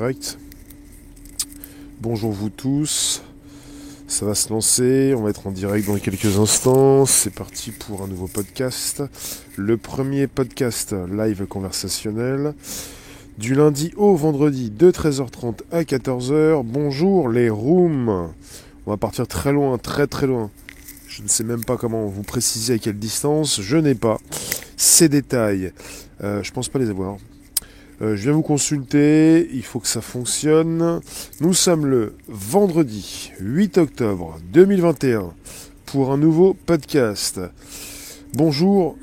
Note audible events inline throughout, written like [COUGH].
Direct. Bonjour vous tous. Ça va se lancer, on va être en direct dans quelques instants. C'est parti pour un nouveau podcast. Le premier podcast live conversationnel du lundi au vendredi de 13h30 à 14h. Bonjour les rooms. On va partir très loin, très très loin. Je ne sais même pas comment vous préciser à quelle distance. Je n'ai pas ces détails. Euh, je pense pas les avoir. Euh, je viens vous consulter, il faut que ça fonctionne. Nous sommes le vendredi 8 octobre 2021 pour un nouveau podcast. Bonjour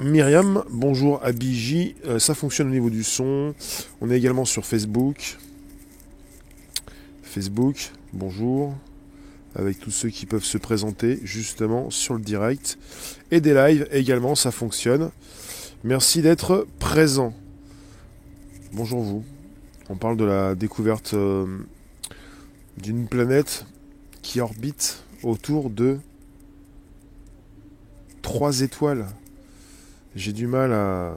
Myriam, bonjour Abiji, euh, ça fonctionne au niveau du son. On est également sur Facebook. Facebook, bonjour. Avec tous ceux qui peuvent se présenter justement sur le direct. Et des lives également, ça fonctionne. Merci d'être présent. Bonjour vous. On parle de la découverte euh, d'une planète qui orbite autour de trois étoiles. J'ai du mal à,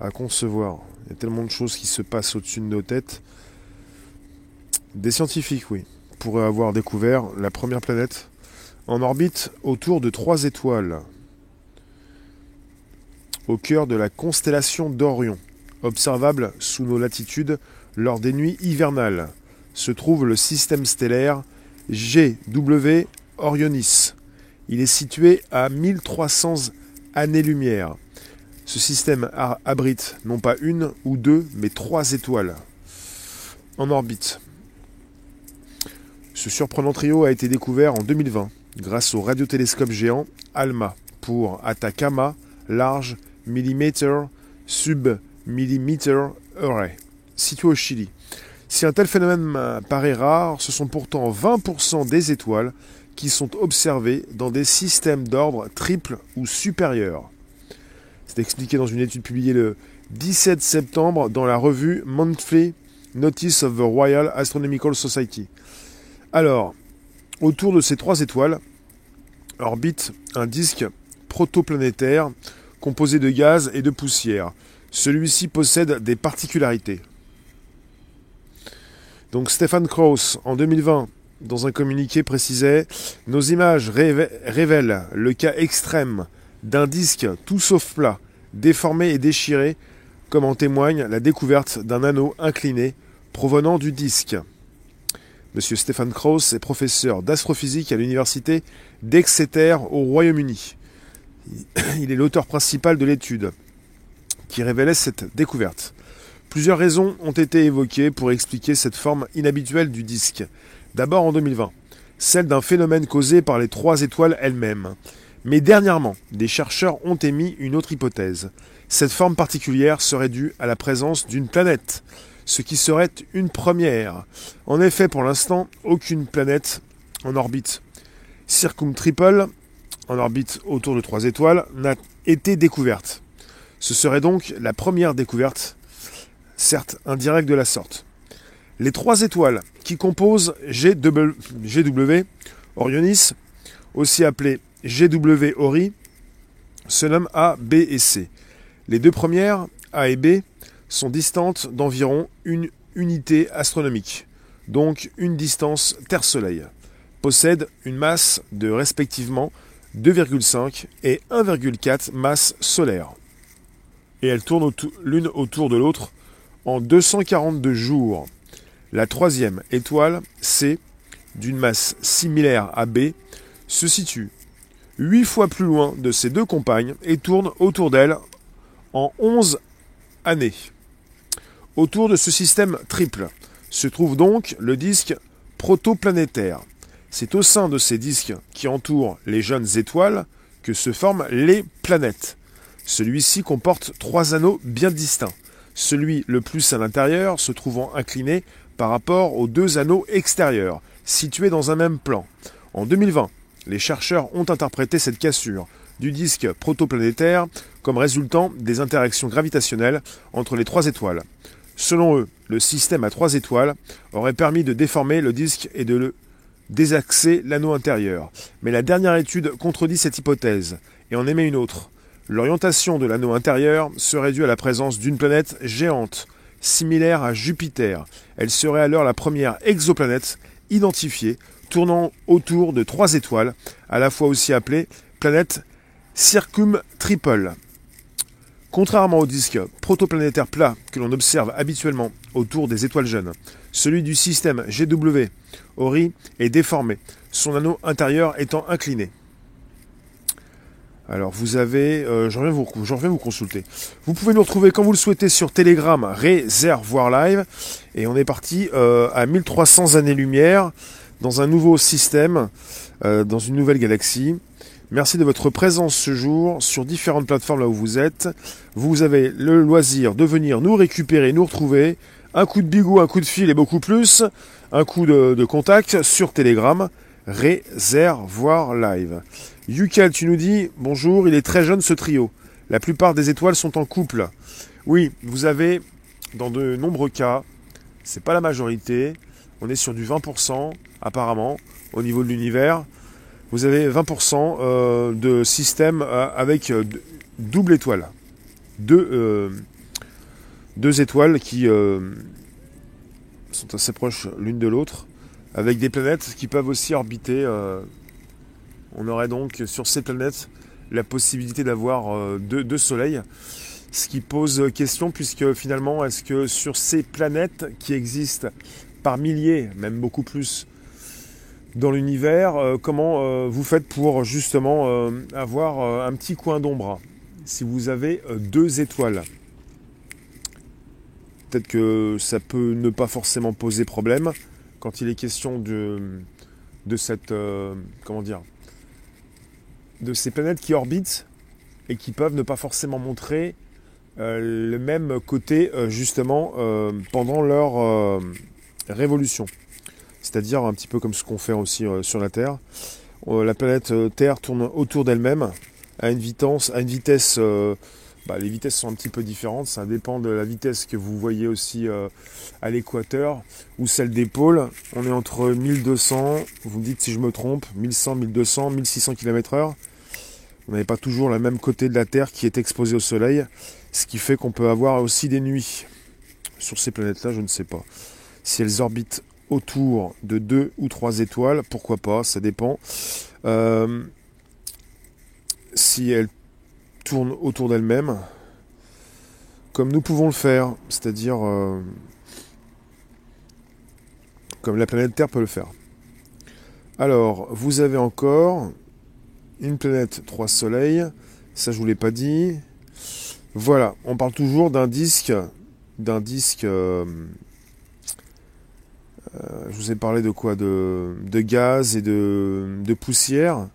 à, concevoir. Il y a tellement de choses qui se passent au-dessus de nos têtes. Des scientifiques, oui, pourraient avoir découvert la première planète en orbite autour de trois étoiles, au cœur de la constellation d'Orion observable sous nos latitudes lors des nuits hivernales, se trouve le système stellaire GW Orionis. Il est situé à 1300 années-lumière. Ce système abrite non pas une ou deux, mais trois étoiles en orbite. Ce surprenant trio a été découvert en 2020 grâce au radiotélescope géant ALMA pour Atacama Large Millimeter Sub Array, situé au Chili. Si un tel phénomène paraît rare, ce sont pourtant 20% des étoiles qui sont observées dans des systèmes d'ordre triple ou supérieur. C'est expliqué dans une étude publiée le 17 septembre dans la revue Monthly Notice of the Royal Astronomical Society. Alors, autour de ces trois étoiles orbite un disque protoplanétaire composé de gaz et de poussière. Celui-ci possède des particularités. Donc Stéphane Krauss, en 2020, dans un communiqué, précisait Nos images révèlent le cas extrême d'un disque tout sauf plat, déformé et déchiré, comme en témoigne la découverte d'un anneau incliné provenant du disque. Monsieur Stéphane Krauss est professeur d'astrophysique à l'université d'Exeter au Royaume-Uni. Il est l'auteur principal de l'étude qui révélait cette découverte. Plusieurs raisons ont été évoquées pour expliquer cette forme inhabituelle du disque. D'abord en 2020, celle d'un phénomène causé par les trois étoiles elles-mêmes. Mais dernièrement, des chercheurs ont émis une autre hypothèse. Cette forme particulière serait due à la présence d'une planète, ce qui serait une première. En effet, pour l'instant, aucune planète en orbite circumtriple, en orbite autour de trois étoiles, n'a été découverte. Ce serait donc la première découverte, certes indirecte de la sorte. Les trois étoiles qui composent GW, Orionis, aussi appelé GW Ori, se nomment A, B et C. Les deux premières, A et B, sont distantes d'environ une unité astronomique, donc une distance Terre-Soleil, possèdent une masse de respectivement 2,5 et 1,4 masse solaire et elles tournent l'une autour de l'autre en 242 jours. La troisième étoile, C, d'une masse similaire à B, se situe huit fois plus loin de ses deux compagnes et tourne autour d'elle en 11 années. Autour de ce système triple se trouve donc le disque protoplanétaire. C'est au sein de ces disques qui entourent les jeunes étoiles que se forment les planètes. Celui-ci comporte trois anneaux bien distincts, celui le plus à l'intérieur se trouvant incliné par rapport aux deux anneaux extérieurs, situés dans un même plan. En 2020, les chercheurs ont interprété cette cassure du disque protoplanétaire comme résultant des interactions gravitationnelles entre les trois étoiles. Selon eux, le système à trois étoiles aurait permis de déformer le disque et de le désaxer l'anneau intérieur. Mais la dernière étude contredit cette hypothèse et en émet une autre. L'orientation de l'anneau intérieur serait due à la présence d'une planète géante similaire à Jupiter. Elle serait alors la première exoplanète identifiée tournant autour de trois étoiles, à la fois aussi appelées planètes circumtriples. Contrairement au disque protoplanétaire plat que l'on observe habituellement autour des étoiles jeunes, celui du système GW Ori est déformé, son anneau intérieur étant incliné. Alors vous avez, euh, je, reviens vous, consulter. Vous pouvez nous retrouver quand vous le souhaitez sur Telegram, Réservoir Live. Et on est parti euh, à 1300 années-lumière dans un nouveau système, euh, dans une nouvelle galaxie. Merci de votre présence ce jour sur différentes plateformes là où vous êtes. Vous avez le loisir de venir nous récupérer, nous retrouver. Un coup de bigot, un coup de fil et beaucoup plus. Un coup de, de contact sur Telegram. Réservoir Live. Yukel, tu nous dis bonjour, il est très jeune ce trio. La plupart des étoiles sont en couple. Oui, vous avez dans de nombreux cas, c'est pas la majorité, on est sur du 20% apparemment au niveau de l'univers. Vous avez 20% euh, de systèmes euh, avec euh, double étoile. Deux, deux étoiles qui sont assez proches l'une de l'autre, avec des planètes qui peuvent aussi orbiter on aurait donc sur ces planètes la possibilité d'avoir euh, deux, soleils. Ce qui pose question puisque finalement, est-ce que sur ces planètes qui existent par milliers, même beaucoup plus, dans l'univers, euh, comment euh, vous faites pour justement avoir un petit coin d'ombre si vous avez deux étoiles? Peut-être que ça peut ne pas forcément poser problème quand il est question de, de cette comment dire de ces planètes qui orbitent et qui peuvent ne pas forcément montrer euh, le même côté euh, justement euh, pendant leur révolution. C'est-à-dire un petit peu comme ce qu'on fait aussi sur la Terre. la planète Terre tourne autour d'elle-même à une vitesse, à une vitesse bah, les vitesses sont un petit peu différentes, ça dépend de la vitesse que vous voyez aussi à l'équateur ou celle des pôles. On est entre 1200, vous me dites si je me trompe, 1100, 1200, 1600 km/h. Vous n'avez pas toujours le même côté de la Terre qui est exposé au Soleil, ce qui fait qu'on peut avoir aussi des nuits. Sur ces planètes-là, je ne sais pas. Si elles orbitent autour de deux ou trois étoiles, pourquoi pas, ça dépend. Euh, si elles tournent autour d'elles-mêmes, comme nous pouvons le faire, c'est-à-dire euh, comme la planète Terre peut le faire. Alors, vous avez encore une planète, trois soleils. Ça, je vous l'ai pas dit. Voilà, on parle toujours d'un disque, d'un disque. Euh, euh, je vous ai parlé de quoi? De, de, gaz et de, de poussière,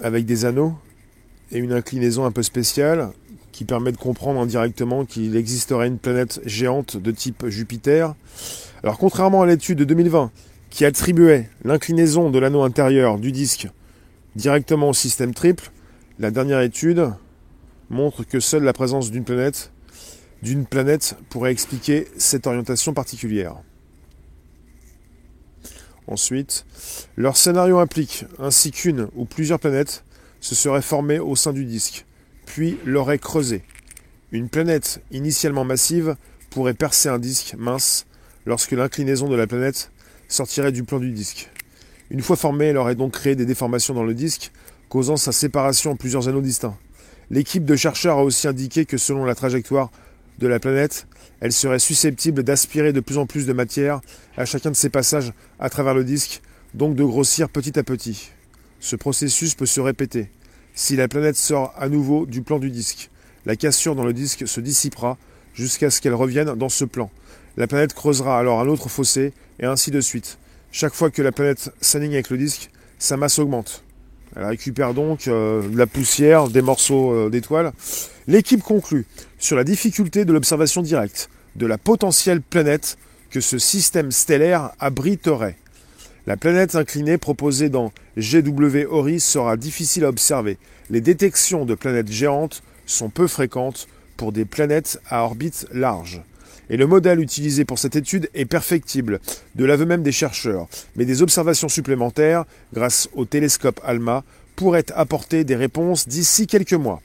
avec des anneaux et une inclinaison un peu spéciale qui permet de comprendre indirectement qu'il existerait une planète géante de type Jupiter. Alors contrairement à l'étude de 2020 qui attribuait l'inclinaison de l'anneau intérieur du disque directement au système triple, la dernière étude montre que seule la présence d'une planète, d'une planète pourrait expliquer cette orientation particulière. Ensuite, leur scénario implique ainsi qu'une ou plusieurs planètes se seraient formées au sein du disque, puis l'auraient creusé. Une planète initialement massive pourrait percer un disque mince lorsque l'inclinaison de la planète sortirait du plan du disque. Une fois formée, elle aurait donc créé des déformations dans le disque, causant sa séparation en plusieurs anneaux distincts. L'équipe de chercheurs a aussi indiqué que selon la trajectoire de la planète, elle serait susceptible d'aspirer de plus en plus de matière à chacun de ses passages à travers le disque, donc de grossir petit à petit. Ce processus peut se répéter. Si la planète sort à nouveau du plan du disque, la cassure dans le disque se dissipera jusqu'à ce qu'elle revienne dans ce plan. La planète creusera alors un autre fossé, et ainsi de suite. Chaque fois que la planète s'aligne avec le disque, sa masse augmente. Elle récupère donc euh, la poussière, des morceaux euh, d'étoiles. L'équipe conclut sur la difficulté de l'observation directe de la potentielle planète que ce système stellaire abriterait. La planète inclinée proposée dans GW Ori sera difficile à observer. Les détections de planètes géantes sont peu fréquentes pour des planètes à orbite large. Et le modèle utilisé pour cette étude est perfectible, de l'aveu même des chercheurs, mais des observations supplémentaires, grâce au télescope ALMA, pourraient apporter des réponses d'ici quelques mois.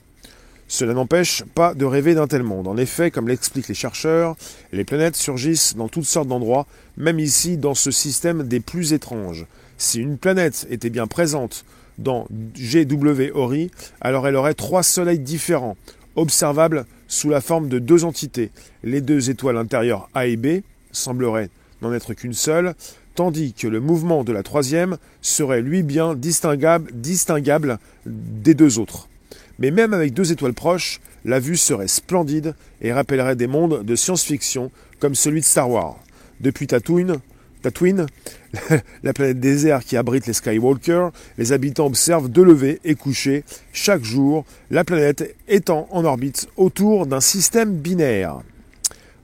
Cela n'empêche pas de rêver d'un tel monde. En effet, comme l'expliquent les chercheurs, les planètes surgissent dans toutes sortes d'endroits, même ici dans ce système des plus étranges. Si une planète était bien présente dans GW Ori, alors elle aurait trois soleils différents, observables sous la forme de deux entités. Les deux étoiles intérieures A et B sembleraient n'en être qu'une seule, tandis que le mouvement de la troisième serait lui bien distinguable, distinguable des deux autres. Mais même avec deux étoiles proches, la vue serait splendide et rappellerait des mondes de science-fiction comme celui de Star Wars. Depuis Tatooine, [LAUGHS] la planète désert qui abrite les Skywalker, les habitants observent de lever et coucher chaque jour, la planète étant en orbite autour d'un système binaire.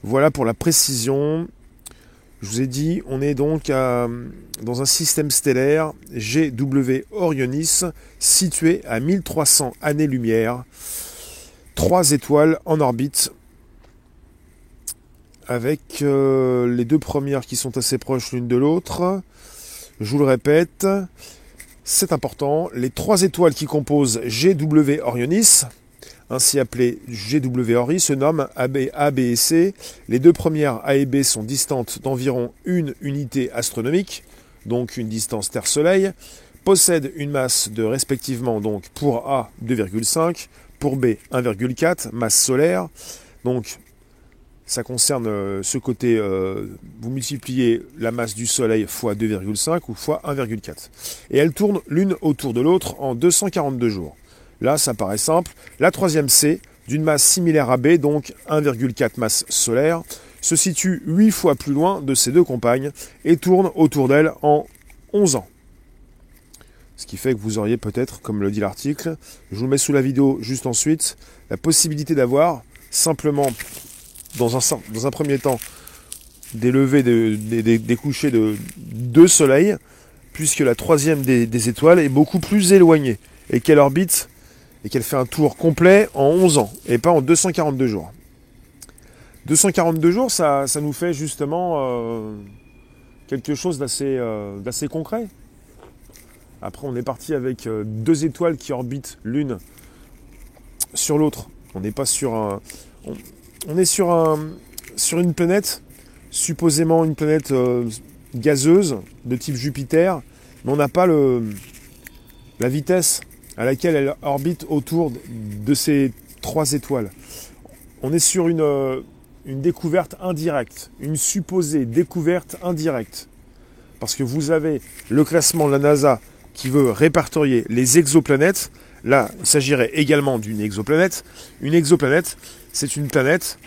Voilà pour la précision. Je vous ai dit, on est donc dans un système stellaire GW Orionis situé à 1300 années-lumière. Trois étoiles en orbite avec euh, les deux premières qui sont assez proches l'une de l'autre. Je vous le répète, c'est important. Les trois étoiles qui composent GW Orionis, ainsi appelé GWRI, se nomment AB, A, B et C. Les deux premières A et B sont distantes d'environ une unité astronomique, donc une distance Terre-Soleil, possèdent une masse de respectivement donc pour A 2,5, pour B 1,4, masse solaire. Donc ça concerne euh, ce côté, euh, vous multipliez la masse du Soleil fois 2,5 ou fois 1,4. Et elles tournent l'une autour de l'autre en 242 jours. Là, ça paraît simple. La troisième C, d'une masse similaire à B, donc 1,4 masse solaire, se situe 8 fois plus loin de ses deux compagnes et tourne autour d'elle en 11 ans. Ce qui fait que vous auriez peut-être, comme le dit l'article, je vous le mets sous la vidéo juste ensuite, la possibilité d'avoir simplement, dans un, premier temps, des levées, des, couchers de deux soleils, puisque la troisième des étoiles est beaucoup plus éloignée et qu'elle orbite? Et qu'elle fait un tour complet en 11 ans et pas en 242 jours. 242 jours, ça, ça nous fait justement euh, quelque chose euh, d'assez concret. Après, on est parti avec euh, deux étoiles qui orbitent l'une sur l'autre. On n'est pas sur un. On, est sur, un, sur une planète, supposément une planète gazeuse de type Jupiter, mais on n'a pas le, la vitesse à laquelle elle orbite autour de ces trois étoiles. On est sur une, euh, une découverte indirecte, une supposée découverte indirecte. Parce que vous avez le classement de la NASA qui veut répertorier les exoplanètes. Là, il s'agirait également d'une exoplanète. Une exoplanète, c'est une planète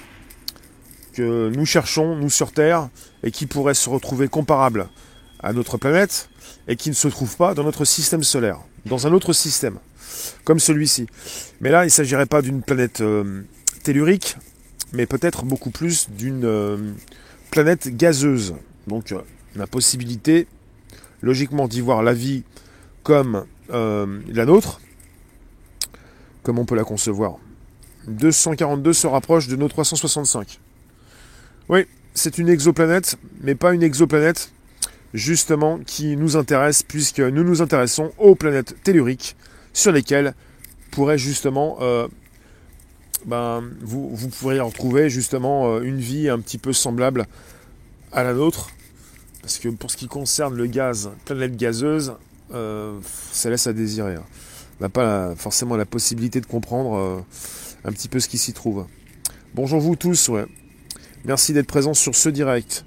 que nous cherchons, nous sur Terre, et qui pourrait se retrouver comparable à notre planète, et qui ne se trouve pas dans notre système solaire dans un autre système, comme celui-ci. Mais là, il ne s'agirait pas d'une planète euh, tellurique, mais peut-être beaucoup plus d'une euh, planète gazeuse. Donc euh, la possibilité, logiquement, d'y voir la vie comme la nôtre, comme on peut la concevoir. 242 se rapproche de nos 365. Oui, c'est une exoplanète, mais pas une exoplanète justement qui nous intéresse puisque nous nous intéressons aux planètes telluriques sur lesquelles pourrait justement euh, ben, vous, vous pourriez retrouver justement euh, une vie un petit peu semblable à la nôtre. Parce que pour ce qui concerne le gaz, planète gazeuse, euh, ça laisse à désirer. On n'a pas forcément la possibilité de comprendre un petit peu ce qui s'y trouve. Bonjour vous tous, ouais. Merci d'être présents sur ce direct.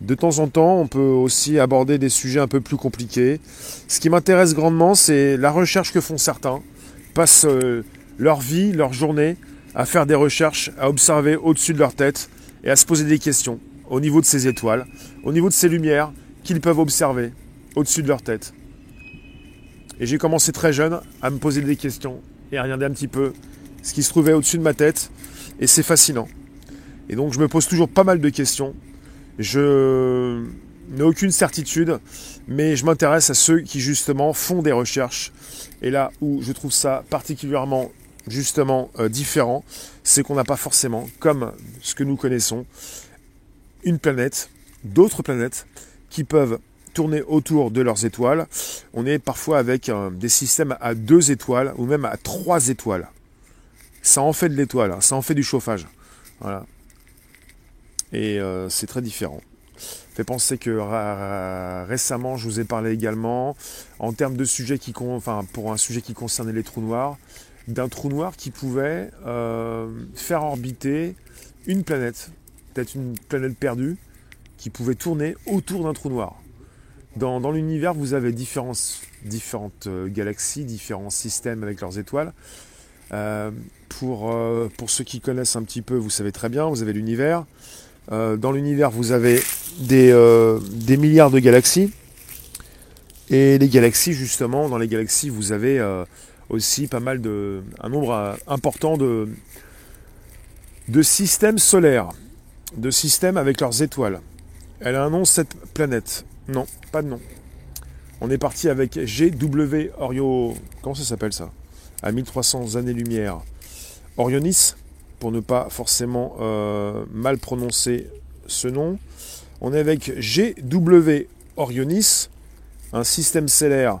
De temps en temps, on peut aussi aborder des sujets un peu plus compliqués. Ce qui m'intéresse grandement, c'est la recherche que font certains. Passent euh, leur vie, leur journée à faire des recherches, à observer au-dessus de leur tête et à se poser des questions au niveau de ces étoiles, au niveau de ces lumières qu'ils peuvent observer au-dessus de leur tête. Et j'ai commencé très jeune à me poser des questions et à regarder un petit peu ce qui se trouvait au-dessus de ma tête. Et c'est fascinant. Et donc je me pose toujours pas mal de questions je n'ai aucune certitude, mais je m'intéresse à ceux qui justement font des recherches. Et là où je trouve ça particulièrement justement euh, différent, c'est qu'on n'a pas forcément, comme ce que nous connaissons, une planète, d'autres planètes qui peuvent tourner autour de leurs étoiles. On est parfois avec euh, des systèmes à deux étoiles ou même à trois étoiles. ça en fait de l'étoile, hein. ça en fait du chauffage. Voilà. Et euh, c'est très différent. Fait penser que récemment, je vous ai parlé également, en termes de sujet qui, enfin, pour un sujet qui concernait les trous noirs, d'un trou noir qui pouvait euh, faire orbiter une planète, peut-être une planète perdue, qui pouvait tourner autour d'un trou noir. Dans, l'univers, vous avez différentes, euh, galaxies, différents systèmes avec leurs étoiles. Pour, pour ceux qui connaissent un petit peu, vous savez très bien, vous avez l'univers. Dans l'univers, vous avez des, des, milliards de galaxies. Et les galaxies, justement, dans les galaxies, vous avez aussi pas mal de. un nombre important de, de systèmes solaires, de systèmes avec leurs étoiles. Elle a un nom, cette planète. Non, pas de nom. On est parti avec GW Orio. Comment ça s'appelle ça? À 1300 années-lumière. Orionis, pour ne pas forcément euh, mal prononcer ce nom. On est avec GW Orionis, un système stellaire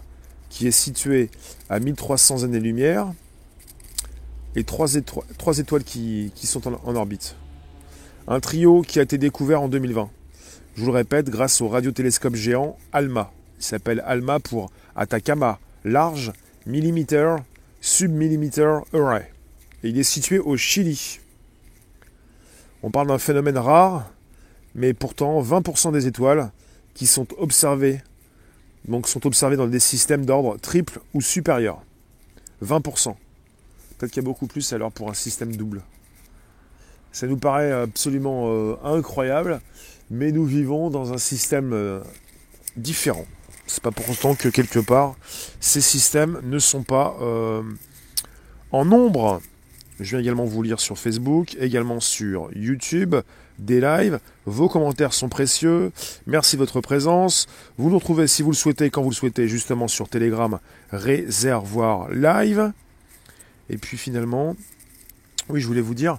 qui est situé à 1300 années-lumière et trois, étoiles qui, sont en, orbite. Un trio qui a été découvert en 2020. Je vous le répète, grâce au radiotélescope géant ALMA. Il s'appelle ALMA pour Atacama, large, millimètre, submillimètre array. Il est situé au Chili. On parle d'un phénomène rare, mais pourtant 20% des étoiles qui sont observées, donc sont observées dans des systèmes d'ordre triple ou supérieur. 20%. Peut-être qu'il y a beaucoup plus alors pour un système double. Ça nous paraît absolument euh, incroyable mais nous vivons dans un système euh, différent. C'est pas pour autant que quelque part ces systèmes ne sont pas euh, en nombre. Je viens également vous lire sur Facebook, également sur YouTube, des lives. Vos commentaires sont précieux. Merci de votre présence. Vous nous retrouvez si vous le souhaitez, quand vous le souhaitez, justement sur Telegram, réservoir live. Et puis finalement, oui, je voulais vous dire,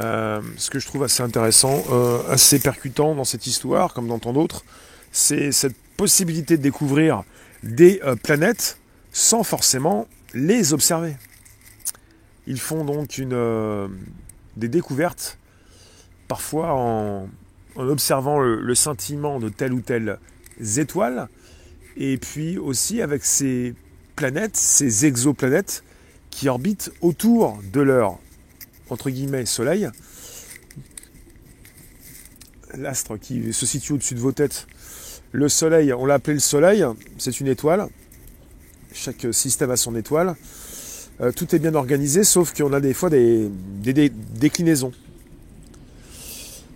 euh, ce que je trouve assez intéressant, euh, assez percutant dans cette histoire, comme dans tant d'autres, c'est cette possibilité de découvrir des euh, planètes sans forcément les observer. Ils font donc une, des découvertes, parfois en, observant le, le, sentiment de telle ou telle étoile, et puis aussi avec ces planètes, ces exoplanètes qui orbitent autour de leur entre guillemets, soleil, l'astre qui se situe au-dessus de vos têtes, le soleil, on l'a appelé le soleil, c'est une étoile, chaque système a son étoile, euh, tout est bien organisé, sauf qu'on a des fois des, déclinaisons.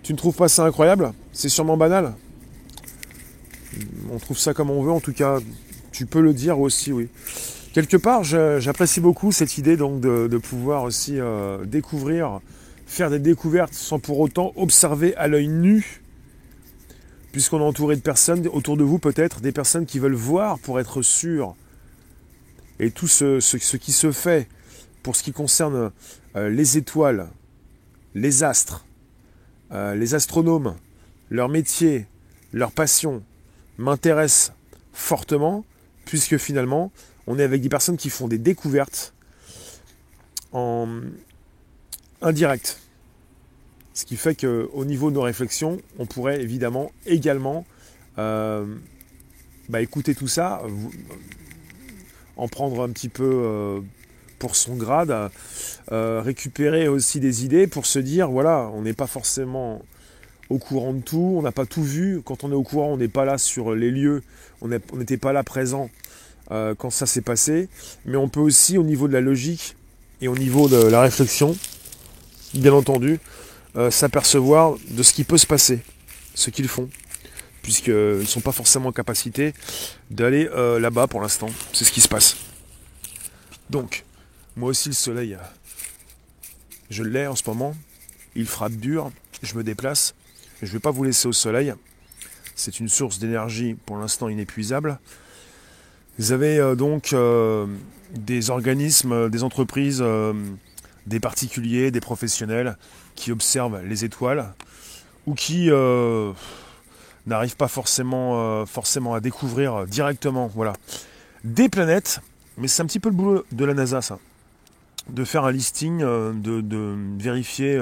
Tu ne trouves pas ça incroyable? C'est sûrement banal. On trouve ça comme on veut, en tout cas, tu peux le dire aussi, oui quelque part, j'apprécie beaucoup cette idée donc de, pouvoir aussi euh, découvrir, faire des découvertes sans pour autant observer à l'œil nu, puisqu'on est entouré de personnes autour de vous peut-être, des personnes qui veulent voir pour être sûrs. Et tout ce, qui se fait pour ce qui concerne euh, les étoiles, les astres, euh, les astronomes, leur métier, leur passion, m'intéresse fortement, puisque finalement, on est avec des personnes qui font des découvertes en indirect. Ce qui fait qu'au niveau de nos réflexions, on pourrait évidemment également euh, bah, écouter tout ça, en prendre un petit peu euh, pour son grade, euh, récupérer aussi des idées pour se dire, voilà, on n'est pas forcément au courant de tout, on n'a pas tout vu. Quand on est au courant, on n'est pas là sur les lieux, on n'était pas là présent euh, quand ça s'est passé, mais on peut aussi au niveau de la logique et au niveau de la réflexion, bien entendu, euh, s'apercevoir de ce qui peut se passer, ce qu'ils font, puisqu'ils ne sont pas forcément en capacité d'aller euh, là-bas pour l'instant. C'est ce qui se passe. Donc, moi aussi le soleil, je l'ai en ce moment, il frappe dur, je me déplace, je ne vais pas vous laisser au soleil. C'est une source d'énergie pour l'instant inépuisable. Vous avez euh, donc euh, des organismes, des entreprises, euh, des particuliers, des professionnels qui observent les étoiles ou qui n'arrivent pas forcément, forcément à découvrir directement voilà, des planètes, mais c'est un petit peu le boulot de la NASA ça. de faire un listing, de, vérifier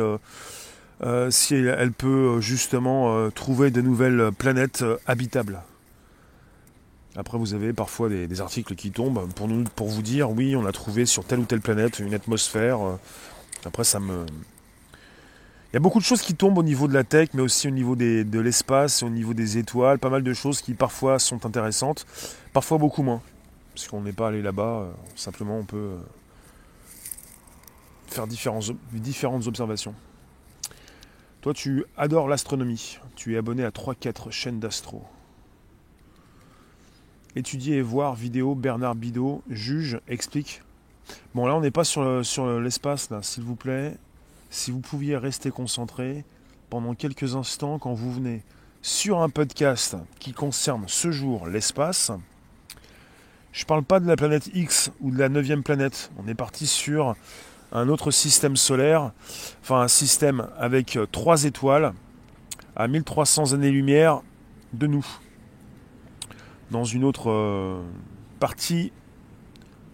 si elle peut justement trouver de nouvelles planètes habitables. Après, vous avez parfois des, articles qui tombent pour, nous, pour vous dire oui, on a trouvé sur telle ou telle planète une atmosphère. Après, ça me. Il y a beaucoup de choses qui tombent au niveau de la tech, mais aussi au niveau de l'espace, au niveau des étoiles, pas mal de choses qui parfois sont intéressantes, parfois beaucoup moins. Parce qu'on n'est pas allé là-bas, euh, simplement on peut euh, faire différentes observations. Toi, tu adores l'astronomie. Tu es abonné à 3-4 chaînes d'astro. Étudier et voir vidéo Bernard Bidot, juge, explique. Bon, là, on n'est pas sur, sur l'espace, là, s'il vous plaît. Si vous pouviez rester concentré pendant quelques instants quand vous venez sur un podcast qui concerne ce jour l'espace. Je ne parle pas de la planète X ou de la neuvième planète. On est parti sur un autre système solaire, enfin un système avec trois étoiles à 1300 années-lumière de nous dans une autre euh, partie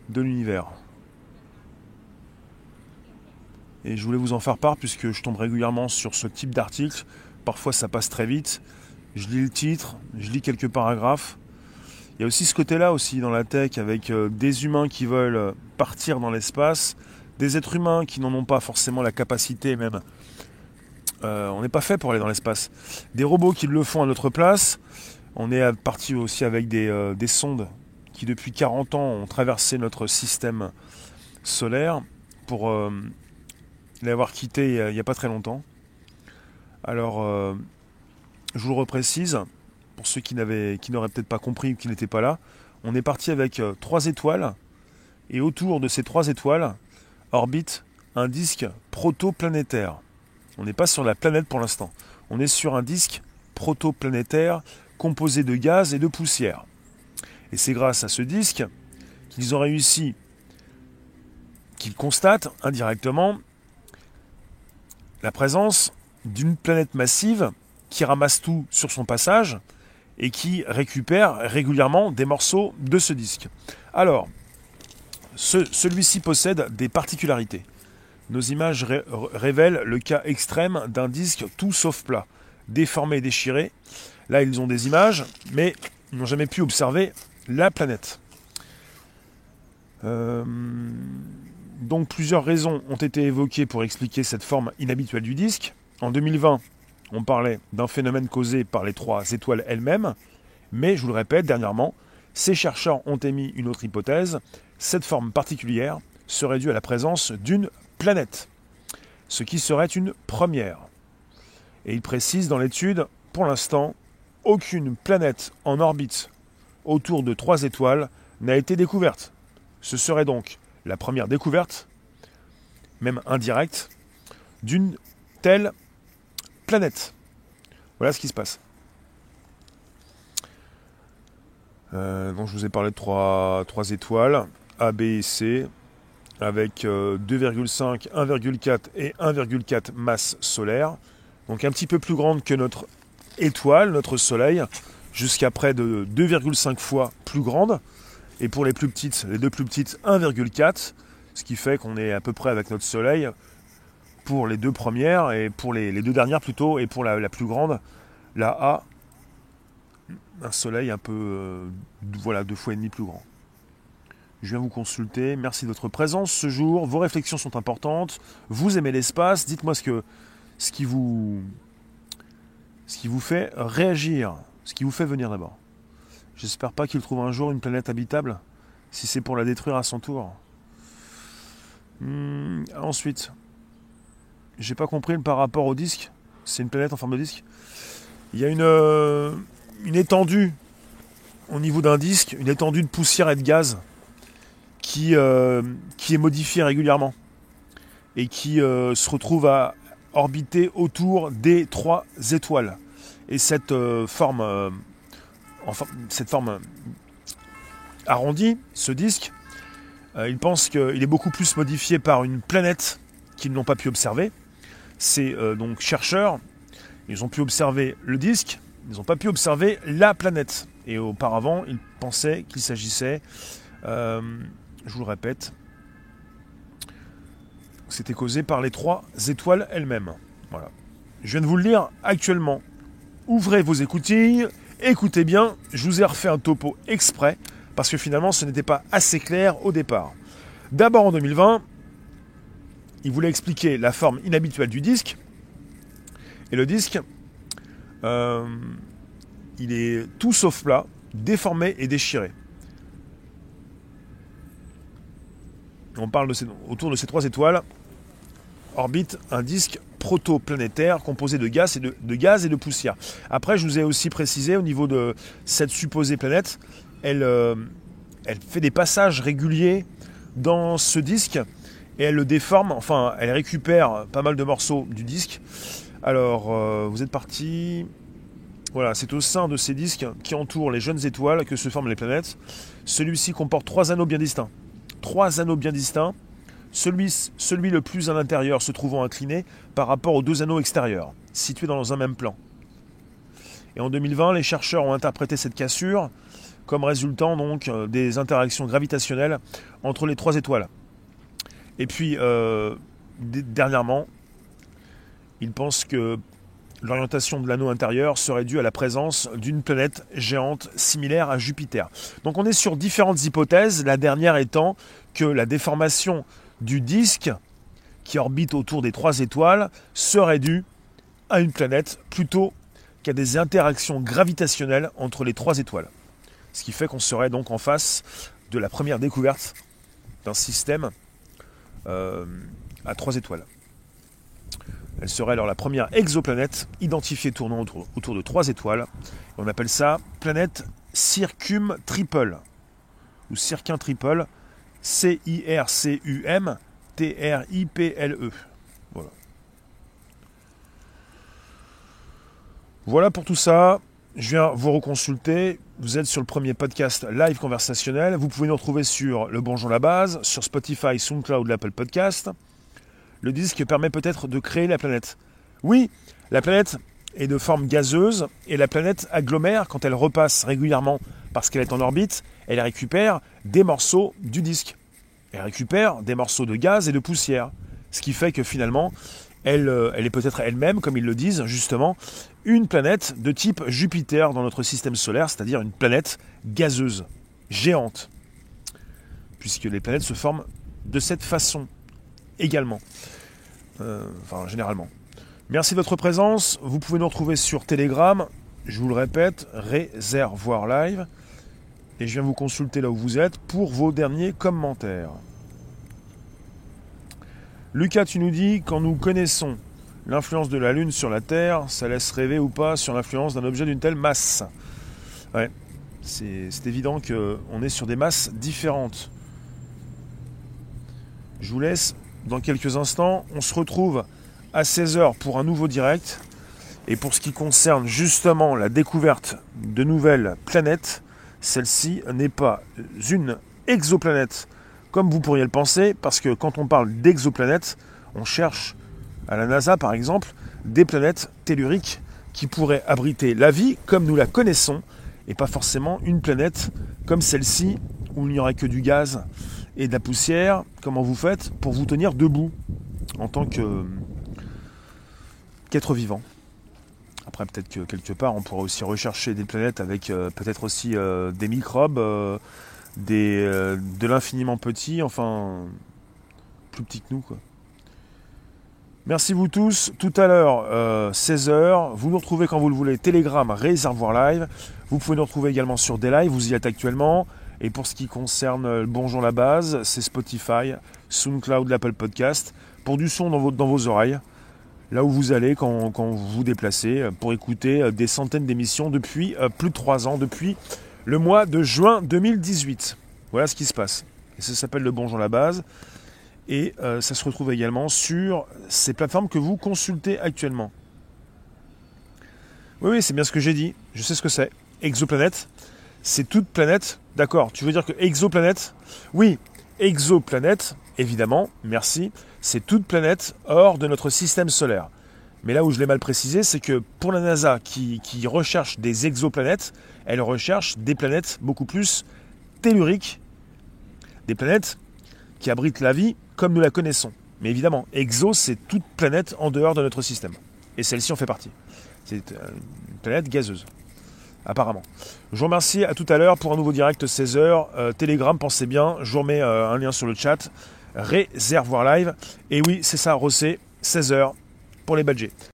de l'univers. Et je voulais vous en faire part puisque je tombe régulièrement sur ce type d'article. Parfois ça passe très vite. Je lis le titre, je lis quelques paragraphes. Il y a aussi ce côté-là aussi dans la tech avec euh, des humains qui veulent partir dans l'espace, des êtres humains qui n'en ont pas forcément la capacité même. Euh, on n'est pas fait pour aller dans l'espace. Des robots qui le font à notre place, on est parti aussi avec euh, des, sondes qui depuis 40 ans ont traversé notre système solaire pour euh, l'avoir quitté il n'y a, pas très longtemps. Alors, euh, je vous le reprécise, pour ceux qui n'auraient peut-être pas compris ou qui n'étaient pas là, on est parti avec trois étoiles et autour de ces trois étoiles orbite un disque protoplanétaire. On n'est pas sur la planète pour l'instant. On est sur un disque protoplanétaire composé de gaz et de poussière. Et c'est grâce à ce disque qu'ils ont réussi, qu'ils constatent indirectement la présence d'une planète massive qui ramasse tout sur son passage et qui récupère régulièrement des morceaux de ce disque. Alors, celui-ci possède des particularités. Nos images révèlent le cas extrême d'un disque tout sauf plat, déformé et déchiré, Là, ils ont des images, mais n'ont jamais pu observer la planète. Euh, donc plusieurs raisons ont été évoquées pour expliquer cette forme inhabituelle du disque. En 2020, on parlait d'un phénomène causé par les trois étoiles elles-mêmes, mais je vous le répète, dernièrement, ces chercheurs ont émis une autre hypothèse. Cette forme particulière serait due à la présence d'une planète, ce qui serait une première. Et ils précisent dans l'étude, pour l'instant, aucune planète en orbite autour de trois étoiles n'a été découverte. Ce serait donc la première découverte, même indirecte, d'une telle planète. Voilà ce qui se passe. Euh, je vous ai parlé de trois, trois, étoiles, A, B et C, avec 2,5, euh, 1,4 et 1,4 masse solaire. Donc un petit peu plus grande que notre étoile, notre Soleil, jusqu'à près de 2,5 fois plus grande. Et pour les plus petites, les deux plus petites, 1,4. Ce qui fait qu'on est à peu près avec notre Soleil pour les deux premières et pour les, deux dernières plutôt. Et pour la, plus grande, la A, un Soleil un peu, euh, voilà, deux fois et demi plus grand. Je viens vous consulter. Merci de votre présence ce jour. Vos réflexions sont importantes. Vous aimez l'espace. Dites-moi ce, que, ce qui vous ce qui vous fait réagir, ce qui vous fait venir d'abord. J'espère pas qu'il trouve un jour une planète habitable, si c'est pour la détruire à son tour. Hmm, ensuite, j'ai pas compris par rapport au disque. C'est une planète en forme de disque. Il y a une, euh, une étendue au niveau d'un disque, une étendue de poussière et de gaz qui, euh, qui est modifiée régulièrement et qui euh, se retrouve à orbiter autour des trois étoiles. Et cette forme, euh, cette forme arrondie, ce disque, euh, ils pensent qu'il est beaucoup plus modifié par une planète qu'ils n'ont pas pu observer. Ces donc chercheurs, ils ont pu observer le disque, ils n'ont pas pu observer la planète. Et auparavant, ils pensaient qu'il s'agissait, je vous le répète, c'était causé par les trois étoiles elles-mêmes. Voilà. Je viens de vous le lire actuellement. Ouvrez vos écoutilles, écoutez bien, je vous ai refait un topo exprès, parce que finalement ce n'était pas assez clair au départ. D'abord en 2020, il voulait expliquer la forme inhabituelle du disque. Et le disque, euh, il est tout sauf plat, déformé et déchiré. On parle autour de ces trois étoiles, orbite un disque protoplanétaire composé de gaz, et de, gaz et de poussière. Après, je vous ai aussi précisé au niveau de cette supposée planète, elle, euh, elle fait des passages réguliers dans ce disque et elle le déforme, enfin elle récupère pas mal de morceaux du disque. Alors euh, vous êtes parti. Voilà, c'est au sein de ces disques qui entourent les jeunes étoiles que se forment les planètes. Celui-ci comporte trois anneaux bien distincts. Trois anneaux bien distincts. Celui, le plus à l'intérieur se trouvant incliné par rapport aux deux anneaux extérieurs, situés dans un même plan. Et en 2020, les chercheurs ont interprété cette cassure comme résultant donc euh, des interactions gravitationnelles entre les trois étoiles. Et puis, euh, dernièrement, il pense que l'orientation de l'anneau intérieur serait due à la présence d'une planète géante similaire à Jupiter. Donc on est sur différentes hypothèses, la dernière étant que la déformation du disque qui orbite autour des trois étoiles serait due à une planète plutôt qu'à des interactions gravitationnelles entre les trois étoiles. Ce qui fait qu'on serait donc en face de la première découverte d'un système euh, à trois étoiles. Elle serait alors la première exoplanète identifiée tournant autour, de trois étoiles. On appelle ça planète Circum Triple ou Circum Triple, C-I-R-C-U-M T-R-I-P-L-E. Voilà. Voilà pour tout ça. Je viens vous reconsulter. Vous êtes sur le premier podcast live conversationnel. Vous pouvez nous retrouver sur Le Bonjour la Base, sur Spotify, SoundCloud, l'Apple Podcast. Le disque permet peut-être de créer la planète. Oui, la planète est de forme gazeuse et la planète agglomère quand elle repasse régulièrement parce qu'elle est en orbite, elle récupère des morceaux du disque. Elle récupère des morceaux de gaz et de poussière. Ce qui fait que finalement, elle, euh, elle est peut-être elle-même, comme ils le disent justement, une planète de type Jupiter dans notre système solaire, c'est-à-dire une planète gazeuse, géante, puisque les planètes se forment de cette façon également, euh, enfin généralement. Merci de votre présence, vous pouvez nous retrouver sur Telegram, je vous le répète, réservoir live, et je viens vous consulter là où vous êtes pour vos derniers commentaires. Lucas, tu nous dis, quand nous connaissons l'influence de la Lune sur la Terre, ça laisse rêver ou pas sur l'influence d'un objet d'une telle masse? Ouais, c'est évident qu'on est sur des masses différentes. Je vous laisse dans quelques instants. On se retrouve à 16h pour un nouveau direct. Et pour ce qui concerne justement la découverte de nouvelles planètes, celle-ci n'est pas une exoplanète comme vous pourriez le penser, parce que quand on parle d'exoplanètes, on cherche à la NASA par exemple des planètes telluriques qui pourraient abriter la vie comme nous la connaissons, et pas forcément une planète comme celle-ci où il n'y aurait que du gaz et de la poussière. Comment vous faites pour vous tenir debout en tant qu'être vivant? Après, peut-être que quelque part, on pourrait aussi rechercher des planètes avec euh, peut-être aussi euh, des microbes, euh, des, de l'infiniment petit, enfin plus petit que nous. Merci vous tous. Tout à l'heure, 16h, euh, vous nous retrouvez quand vous le voulez, Telegram, Réservoir Live. Vous pouvez nous retrouver également sur des vous y êtes actuellement. Et pour ce qui concerne Bonjour la base, c'est Spotify, SoundCloud, l'Apple Podcast, pour du son dans vos oreilles, là où vous allez quand, vous vous déplacez, pour écouter des centaines d'émissions depuis euh, plus de 3 ans, depuis le mois de juin 2018. Voilà ce qui se passe. Ça s'appelle le Bonjour la base. Et euh, ça se retrouve également sur ces plateformes que vous consultez actuellement. Oui, oui, c'est bien ce que j'ai dit. Je sais ce que c'est. Exoplanète, c'est toute planète. D'accord, tu veux dire que exoplanète? Oui, exoplanète, Évidemment, merci, c'est toute planète hors de notre système solaire. Mais là où je l'ai mal précisé, c'est que pour la NASA qui, recherche des exoplanètes, elle recherche des planètes beaucoup plus telluriques, des planètes qui abritent la vie comme nous la connaissons. Mais évidemment, exo, c'est toute planète en dehors de notre système. Et celle-ci en fait partie. C'est euh, une planète gazeuse, apparemment. Je vous remercie, à tout à l'heure pour un nouveau direct 16h. Euh, Telegram, pensez bien, je vous remets euh, un lien sur le chat. Réservoir Live. Et oui, c'est ça, Rossé, 16h pour les budgets.